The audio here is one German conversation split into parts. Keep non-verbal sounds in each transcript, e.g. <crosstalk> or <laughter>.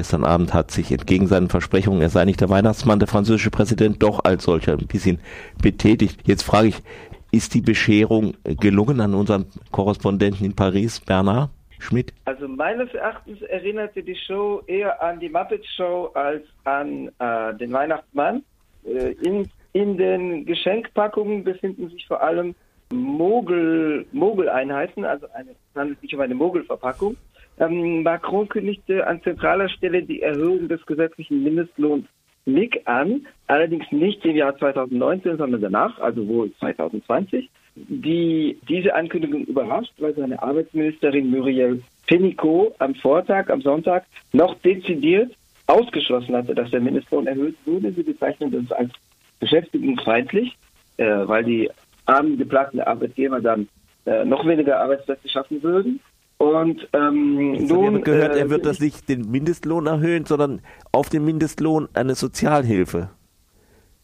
gestern Abend hat sich entgegen seinen Versprechungen, er sei nicht der Weihnachtsmann, der französische Präsident doch als solcher ein bisschen betätigt. Jetzt frage ich, ist die Bescherung gelungen an unseren Korrespondenten in Paris, Bernard? Schmidt? Also meines Erachtens erinnerte die Show eher an die Muppet Show als an äh, den Weihnachtsmann. Äh, in, in den Geschenkpackungen befinden sich vor allem Mogel, Mogeleinheiten, also es handelt sich um eine Mogelverpackung. Ähm, Macron kündigte an zentraler Stelle die Erhöhung des gesetzlichen Mindestlohns MIG an, allerdings nicht im Jahr 2019, sondern danach, also wohl 2020. Die, diese Ankündigung überrascht, weil seine Arbeitsministerin Muriel Pénicaud am Vortag, am Sonntag, noch dezidiert ausgeschlossen hatte, dass der Mindestlohn erhöht wurde. Sie bezeichnen das als beschäftigungsfeindlich, äh, weil die armen, geplagten Arbeitgeber dann äh, noch weniger Arbeitsplätze schaffen würden. Und ähm, Jetzt nun habe gehört, er äh, wird das nicht den Mindestlohn erhöhen, sondern auf den Mindestlohn eine Sozialhilfe.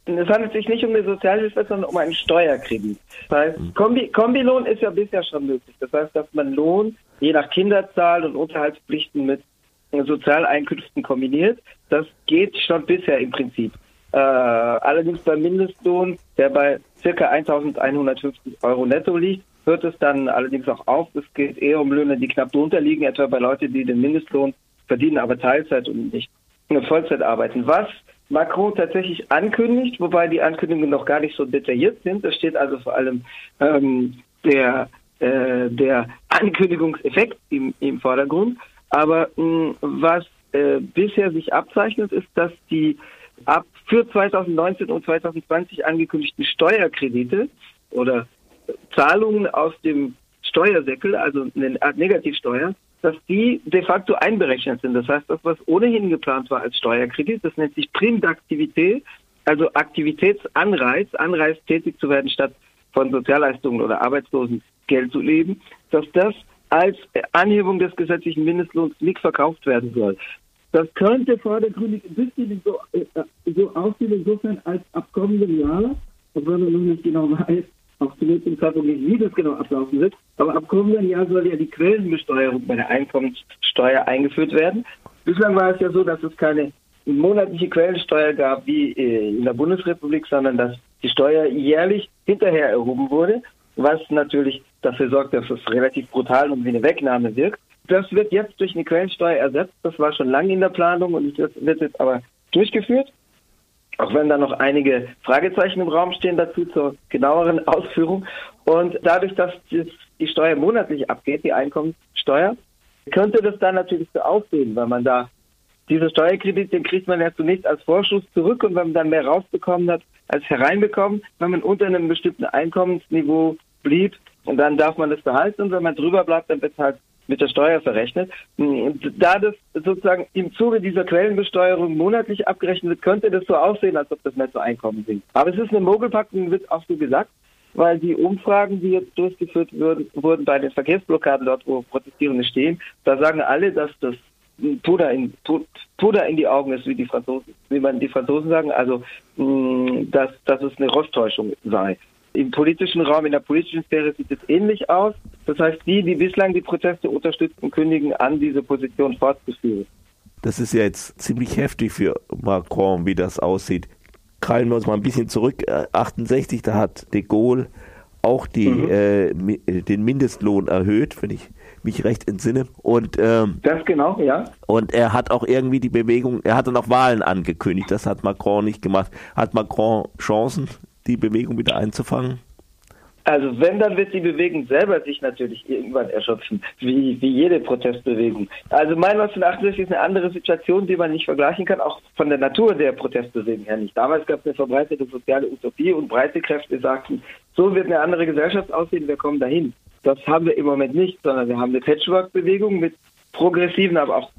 Es handelt sich nicht um eine Sozialhilfe, sondern um einen Steuerkredit. Das heißt, hm. Kombi Kombilohn ist ja bisher schon möglich. Das heißt, dass man Lohn je nach Kinderzahl und Unterhaltspflichten mit Sozialeinkünften kombiniert. Das geht schon bisher im Prinzip. Äh, allerdings beim Mindestlohn, der bei ca. 1150 Euro netto liegt, hört es dann allerdings auch auf. Es geht eher um Löhne, die knapp drunter liegen, etwa bei Leuten, die den Mindestlohn verdienen, aber Teilzeit und nicht Vollzeit arbeiten. Was Macron tatsächlich ankündigt, wobei die Ankündigungen noch gar nicht so detailliert sind. Da steht also vor allem ähm, der, äh, der Ankündigungseffekt im, im Vordergrund. Aber mh, was äh, bisher sich abzeichnet, ist, dass die ab für 2019 und 2020 angekündigten Steuerkredite oder Zahlungen aus dem Steuersäckel, also eine Art Negativsteuer, dass die de facto einberechnet sind. Das heißt, das, was ohnehin geplant war als Steuerkredit, das nennt sich Primdaktivität, also Aktivitätsanreiz, Anreiz tätig zu werden, statt von Sozialleistungen oder Arbeitslosengeld zu leben, dass das als Anhebung des gesetzlichen Mindestlohns nicht verkauft werden soll. Das könnte vordergründig ein bisschen so, äh, so aussehen, insofern als ab kommenden Jahr, obwohl man noch nicht genau <laughs> weiß, auch zu dem Zeitpunkt wie das genau ablaufen wird. Aber ab kommenden Jahr soll ja die Quellenbesteuerung bei der Einkommenssteuer eingeführt werden. Bislang war es ja so, dass es keine monatliche Quellensteuer gab wie äh, in der Bundesrepublik, sondern dass die Steuer jährlich hinterher erhoben wurde, was natürlich dafür sorgt, dass es relativ brutal und wie eine Wegnahme wirkt. Das wird jetzt durch eine Quellensteuer ersetzt. Das war schon lange in der Planung und wird jetzt aber durchgeführt. Auch wenn da noch einige Fragezeichen im Raum stehen dazu zur genaueren <laughs> Ausführung. Und dadurch, dass die Steuer monatlich abgeht, die Einkommenssteuer, könnte das dann natürlich so aussehen, weil man da diese Steuerkredit, den kriegt man ja zunächst als Vorschuss zurück und wenn man dann mehr rausbekommen hat als hereinbekommen, wenn man unter einem bestimmten Einkommensniveau blieb, und dann darf man das behalten und wenn man drüber bleibt, dann halt mit der Steuer verrechnet. Da das sozusagen im Zuge dieser Quellenbesteuerung monatlich abgerechnet wird, könnte das so aussehen, als ob das Nettoeinkommen sinkt. Aber es ist eine Mogelpackung, wird auch so gesagt, weil die Umfragen, die jetzt durchgeführt wurden, wurden bei den Verkehrsblockaden dort, wo Protestierende stehen, da sagen alle, dass das Puder in, Puder in die Augen ist, wie die Franzosen, wie man die Franzosen sagen, also dass, dass es eine Rosttäuschung sei. Im politischen Raum, in der politischen Sphäre sieht es ähnlich aus. Das heißt, die, die bislang die Proteste unterstützen, kündigen an, diese Position fortzuführen. Das ist ja jetzt ziemlich heftig für Macron, wie das aussieht. Krallen wir uns mal ein bisschen zurück. 68, äh, da hat de Gaulle auch die, mhm. äh, den Mindestlohn erhöht, wenn ich mich recht entsinne. Und ähm, das genau, ja. Und er hat auch irgendwie die Bewegung, er hatte noch Wahlen angekündigt. Das hat Macron nicht gemacht. Hat Macron Chancen die Bewegung wieder einzufangen? Also wenn, dann wird die Bewegung selber sich natürlich irgendwann erschöpfen, wie, wie jede Protestbewegung. Also mein 1968 ist eine andere Situation, die man nicht vergleichen kann, auch von der Natur der Protestbewegung her nicht. Damals gab es eine verbreitete soziale Utopie und breite Kräfte sagten, so wird eine andere Gesellschaft aussehen, wir kommen dahin. Das haben wir im Moment nicht, sondern wir haben eine Patchwork-Bewegung mit progressiven, aber auch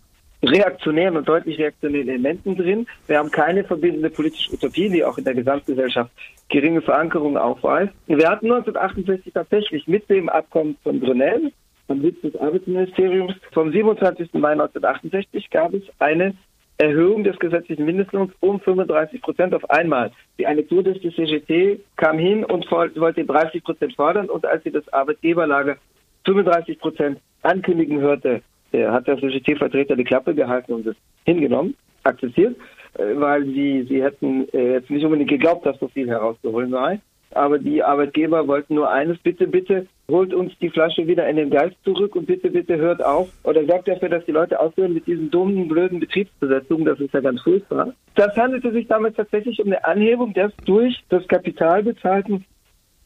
reaktionären und deutlich reaktionären Elementen drin. Wir haben keine verbindende politische Utopie, die auch in der Gesamtgesellschaft geringe Verankerung aufweist. Wir hatten 1968 tatsächlich mit dem Abkommen von Grenelle, am Sitz des Arbeitsministeriums, vom 27. Mai 1968 gab es eine Erhöhung des gesetzlichen Mindestlohns um 35 Prozent auf einmal. Die Agentur des CGT kam hin und wollte 30 Prozent fordern und als sie das Arbeitgeberlager 35 Prozent ankündigen hörte, der hat der CGT-Vertreter die Klappe gehalten und das hingenommen, akzeptiert, äh, weil sie, sie hätten äh, jetzt nicht unbedingt geglaubt, dass so viel herauszuholen sei. Aber die Arbeitgeber wollten nur eines, bitte, bitte, holt uns die Flasche wieder in den Geist zurück und bitte, bitte hört auf oder sorgt dafür, dass die Leute aufhören mit diesen dummen, blöden Betriebsbesetzungen. Das ist ja ganz furchtbar. Das handelte sich damals tatsächlich um eine Anhebung des durch das Kapital bezahlten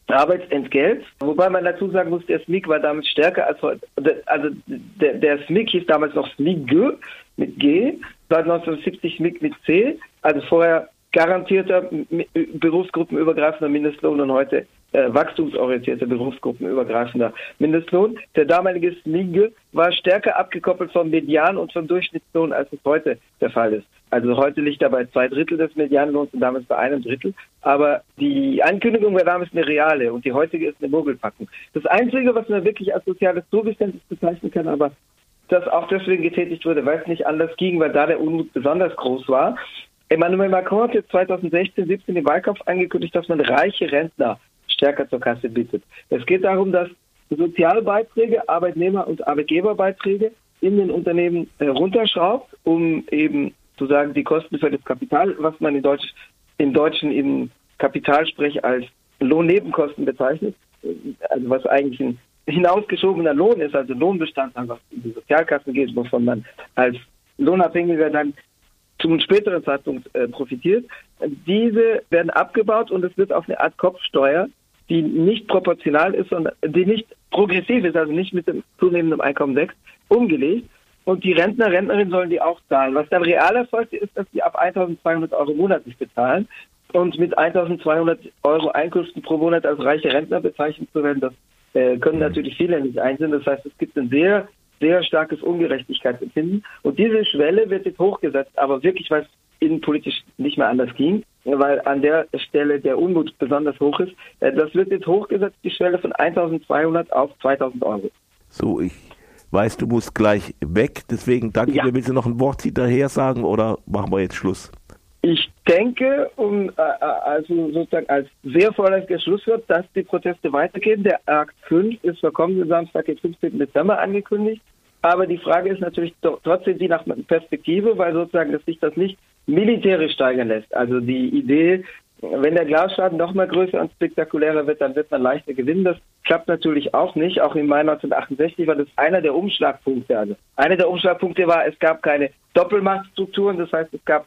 Arbeitsentgelt, wobei man dazu sagen muss, der SMIG war damals stärker als heute. Also der, der SMIG hieß damals noch SMIG mit G, seit 1970 SMIG mit C, also vorher garantierter berufsgruppenübergreifender Mindestlohn und heute äh, wachstumsorientierter berufsgruppenübergreifender Mindestlohn. Der damalige SMIG war stärker abgekoppelt vom Median und vom Durchschnittslohn, als es heute der Fall ist. Also heute liegt er bei zwei Drittel des Medianlohns und damals bei einem Drittel. Aber die Ankündigung war damals eine reale und die heutige ist eine Mogelpackung. Das Einzige, was man wirklich als soziales Zugeständnis bezeichnen kann, aber das auch deswegen getätigt wurde, weil es nicht anders ging, weil da der Unmut besonders groß war. Emmanuel Macron hat jetzt 2016, 17 im Wahlkampf angekündigt, dass man reiche Rentner stärker zur Kasse bittet. Es geht darum, dass Sozialbeiträge, Arbeitnehmer- und Arbeitgeberbeiträge in den Unternehmen runterschraubt, um eben zu sagen, die Kosten für das Kapital, was man in Deutsch, im Deutschen im Kapitalsprech als Lohnnebenkosten bezeichnet, also was eigentlich ein hinausgeschobener Lohn ist, also Lohnbestandteil, was in die Sozialkasse geht, wovon man als Lohnabhängiger dann zum späteren Zeitpunkt äh, profitiert. Diese werden abgebaut und es wird auf eine Art Kopfsteuer, die nicht proportional ist, sondern die nicht progressiv ist, also nicht mit dem zunehmenden Einkommen wächst, umgelegt. Und die Rentner, Rentnerinnen sollen die auch zahlen. Was dann real erfolgt, ist, dass die ab 1200 Euro monatlich bezahlen. Und mit 1200 Euro Einkünften pro Monat als reiche Rentner bezeichnet zu werden, das äh, können natürlich viele nicht einsehen. Das heißt, es gibt ein sehr, sehr starkes Ungerechtigkeitsempfinden. Und diese Schwelle wird jetzt hochgesetzt, aber wirklich, weil es innenpolitisch nicht mehr anders ging, weil an der Stelle der Unmut besonders hoch ist. Äh, das wird jetzt hochgesetzt, die Schwelle von 1200 auf 2000 Euro. So, ich weiß, du musst gleich weg. Deswegen danke ja. dir. Willst du noch ein Wort hinterher sagen oder machen wir jetzt Schluss? Ich denke, um äh, äh also sozusagen als sehr vorläufiges Schlusswort, dass die Proteste weitergehen. Der Akt 5 ist für kommenden Samstag, den 15. Dezember angekündigt. Aber die Frage ist natürlich trotzdem die nach Perspektive, weil sozusagen dass sich das nicht militärisch steigern lässt. Also die Idee, wenn der Glasschaden noch mal größer und spektakulärer wird, dann wird man leichter gewinnen. Das klappt natürlich auch nicht. Auch im Mai 1968 war das einer der Umschlagpunkte. Also einer der Umschlagpunkte war, es gab keine Doppelmachtstrukturen. Das heißt, es gab,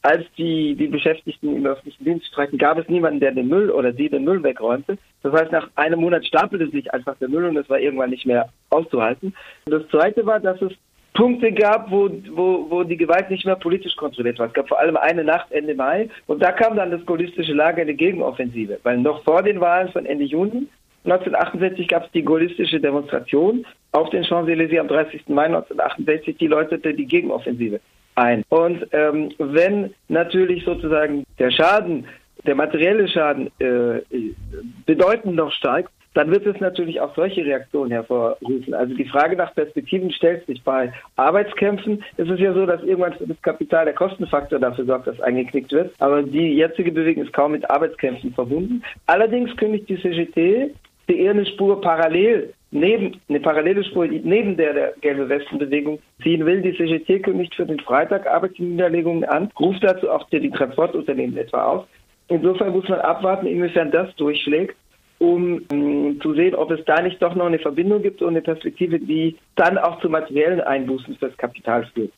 als die, die Beschäftigten im öffentlichen Dienst streiken, gab es niemanden, der den Müll oder sie den Müll wegräumte. Das heißt, nach einem Monat stapelte sich einfach der Müll und es war irgendwann nicht mehr auszuhalten. Das zweite war, dass es Punkte gab, wo, wo, wo die Gewalt nicht mehr politisch kontrolliert war. Es gab vor allem eine Nacht Ende Mai und da kam dann das gaullistische Lager in die Gegenoffensive, weil noch vor den Wahlen von Ende Juni 1968 gab es die gaullistische Demonstration auf den Champs-Élysées am 30. Mai 1968, die läutete die Gegenoffensive ein. Und ähm, wenn natürlich sozusagen der Schaden, der materielle Schaden äh, bedeutend noch steigt, dann wird es natürlich auch solche Reaktionen hervorrufen. Also die Frage nach Perspektiven stellt sich bei Arbeitskämpfen. Es ist ja so, dass irgendwann das Kapital der Kostenfaktor dafür sorgt, dass eingeknickt wird. Aber die jetzige Bewegung ist kaum mit Arbeitskämpfen verbunden. Allerdings kündigt die CGT die eher eine Spur parallel neben eine parallele Spur neben der der gelbe Westenbewegung ziehen will. Die CGT kündigt für den Freitag Arbeitsniederlegungen an, ruft dazu auch die Transportunternehmen etwa auf. Insofern muss man abwarten, inwiefern das durchschlägt um ähm, zu sehen, ob es da nicht doch noch eine Verbindung gibt und eine Perspektive, die dann auch zu materiellen Einbußen fürs Kapital führt.